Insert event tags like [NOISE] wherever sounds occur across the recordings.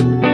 Muy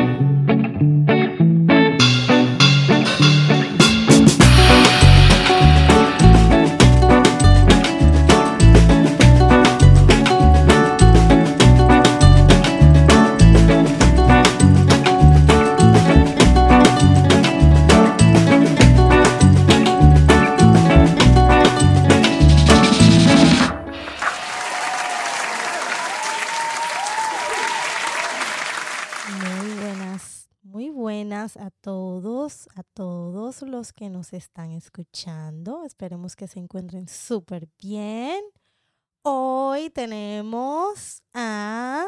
muy buenas a todos, a todos los que nos están escuchando. Esperemos que se encuentren súper bien. Hoy tenemos a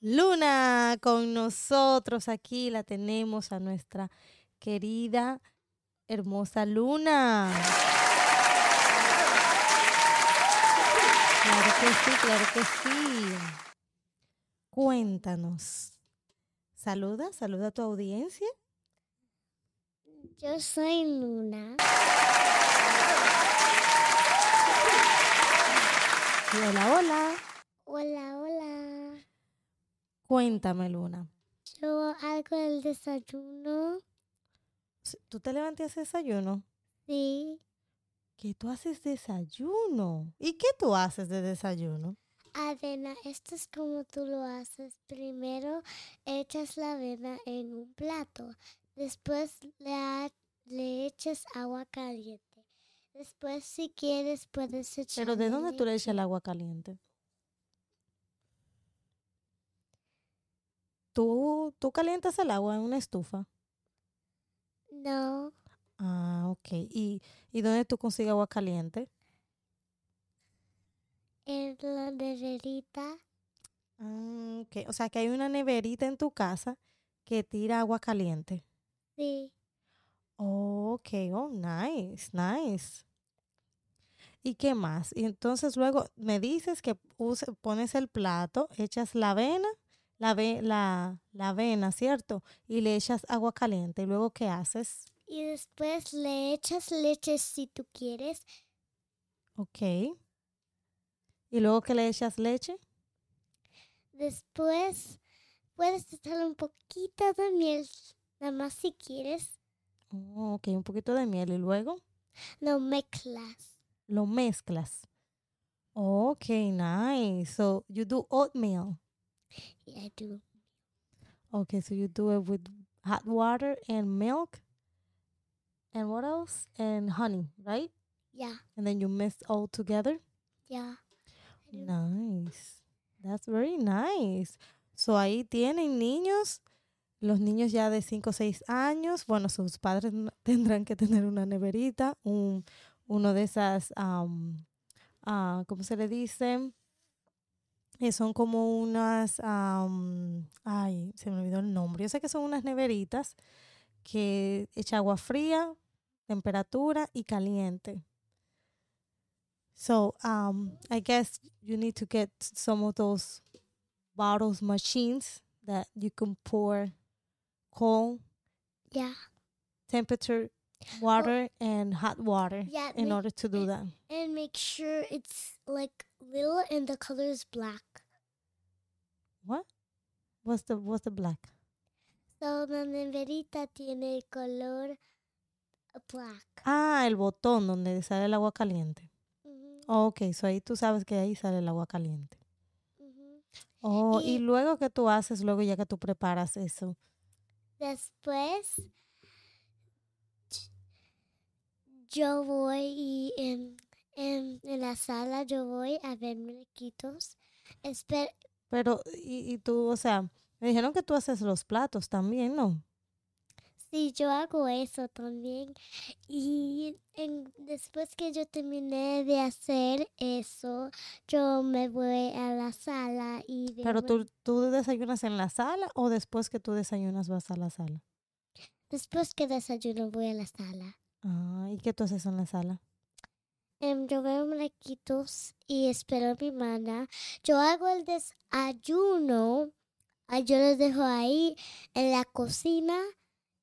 Luna con nosotros aquí. La tenemos a nuestra querida, hermosa Luna. Claro que sí, claro que sí. Cuéntanos. Saluda, saluda a tu audiencia. Yo soy Luna. Hola, hola. Hola, hola. Cuéntame, Luna. Yo hago el desayuno. ¿Tú te levantas haces desayuno? Sí. ¿Qué tú haces desayuno? ¿Y qué tú haces de desayuno? Avena, esto es como tú lo haces. Primero echas la avena en un plato. Después le, le echas agua caliente. Después, si quieres, puedes echar. Pero ¿de dónde tú le echas el agua caliente? ¿Tú, tú calientas el agua en una estufa? No, Ah, ok. ¿Y, y dónde tú consigues agua caliente? En la neverita. Ah, ok. O sea que hay una neverita en tu casa que tira agua caliente. Sí. Oh, ok, oh, nice, nice. ¿Y qué más? Y entonces luego me dices que use- pones el plato, echas la avena, la, ave- la, la avena, ¿cierto? Y le echas agua caliente. ¿Y luego qué haces? Y después le echas leche si tú quieres. Ok. ¿Y luego que le echas leche? Después puedes echar un poquito de miel, nada más si quieres. Oh, ok, un poquito de miel. ¿Y luego? Lo mezclas. Lo mezclas. Ok, nice. So you do oatmeal. Yeah, I do. Okay, so you do it with hot water and milk. And what else? And honey, right? Yeah, And then you mix all together. yeah. Nice. That's very nice. So ahí tienen niños, los niños ya de 5 o 6 años. Bueno, sus padres [LAUGHS] tendrán que tener una neverita, un, uno de esas, am, ah, ¿cómo se le dice? Eh, son como unas, am, ay, se me olvidó el nombre. Yo sé que son unas neveritas que echa agua fría, temperatura y caliente. So um, I guess you need to get some of those bottles machines that you can pour cold Yeah, temperature water and hot water yeah. in make- order to do that. and make sure it's like little and the color is black. What? What's the what's the black? So la neverita tiene el color black. Ah, el botón donde sale el agua caliente. Oh, ok, so ahí tú sabes que ahí sale el agua caliente. Oh, y Y- luego que tú haces, luego ya que tú preparas eso. Después yo voy y en, en, en la sala yo voy a ver muñequitos. Esper Pero, y, y tú, o sea, me dijeron que tú haces los platos también, ¿no? Sí, yo hago eso también. Y en- después que yo terminé de hacer eso, yo me voy a la sala y Pero tú, tú desayunas en la sala o después que tú desayunas vas a la sala. después que desayuno voy a la sala. Ah, ¿y qué tú haces en la sala? Em, yo veo muñequitos y espero a mi hermana. Yo hago el desayuno. ah, Yo los dejo ahí en la cocina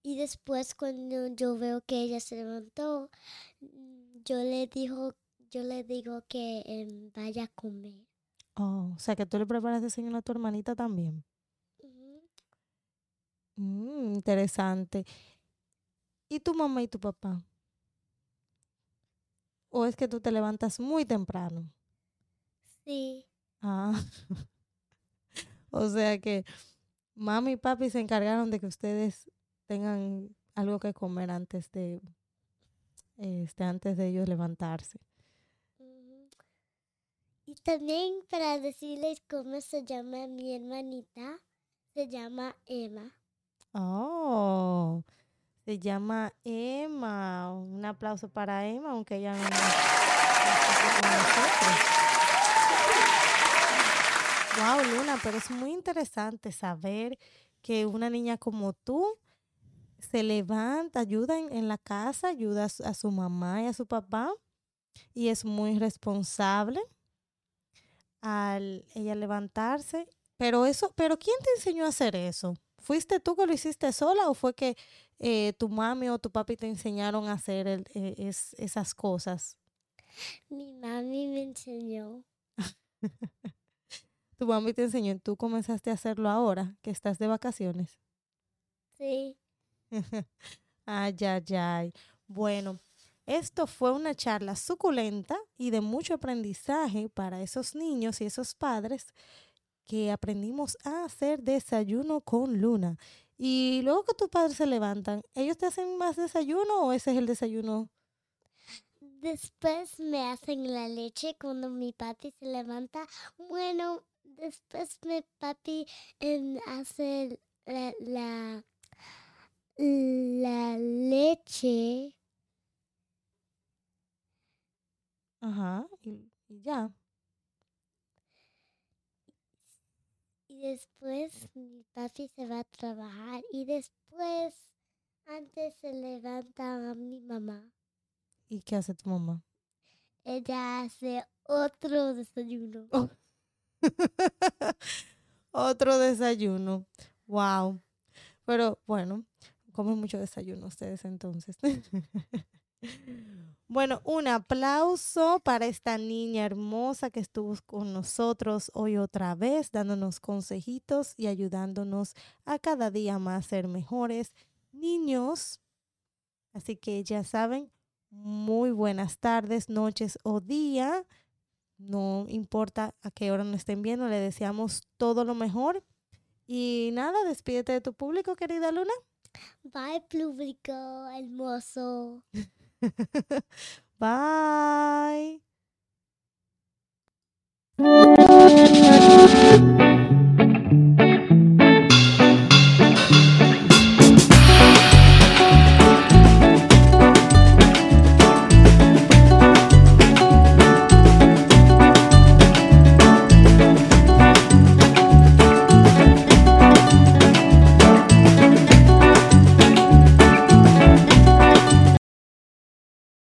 y después cuando yo veo que ella se levantó, yo le digo, yo le digo que em, vaya a comer. Oh, o sea que tú le preparas desayuno a tu hermanita también. Mm, interesante. ¿Y tu mamá y tu papá? ¿O es que tú te levantas muy temprano? Sí. Ah, [LAUGHS] o sea que mami y papi se encargaron de que ustedes tengan algo que comer antes de, este, antes de ellos levantarse. Y también para decirles cómo se llama mi hermanita, se llama Emma. Oh, se llama Emma. Un aplauso para Emma, aunque ella no. Wow, Luna, pero es muy interesante saber que una niña como tú se levanta, ayuda en, en la casa, ayuda a su, a su mamá y a su papá y es muy responsable al ella levantarse. Pero eso, pero ¿quién te enseñó a hacer eso? ¿Fuiste tú que lo hiciste sola o fue que eh, tu mami o tu papi te enseñaron a hacer el- eh, es- esas cosas? Mi mami me enseñó. [LAUGHS] Tu mami te enseñó y tú comenzaste a hacerlo ahora que estás de vacaciones. Sí. [LAUGHS] Ay, ay, ay. Bueno, esto fue una charla suculenta y de mucho aprendizaje para esos niños y esos padres que aprendimos a hacer desayuno con Luna. Y luego que tus padres se levantan, ¿ellos te hacen más desayuno o ese es el desayuno? Después me hacen la leche cuando mi papi se levanta. Bueno, después mi papi em, hace la, la, la leche. Ajá, y, y ya. Y después mi papi se va a trabajar. Y después, antes se levanta mi mamá. ¿Y qué hace tu mamá? Ella hace otro desayuno. Oh. [LAUGHS] Otro desayuno. Wow. Pero bueno, comen mucho desayuno ustedes entonces. [LAUGHS] bueno, un aplauso para esta niña hermosa que estuvo con nosotros hoy otra vez, dándonos consejitos y ayudándonos a cada día más ser mejores niños. Así que ya saben, muy buenas tardes, noches o día. No importa a qué hora nos estén viendo, le deseamos todo lo mejor. Y nada, despídete de tu público, querida Luna. Bye, Pluvico and so. [LAUGHS] Bye.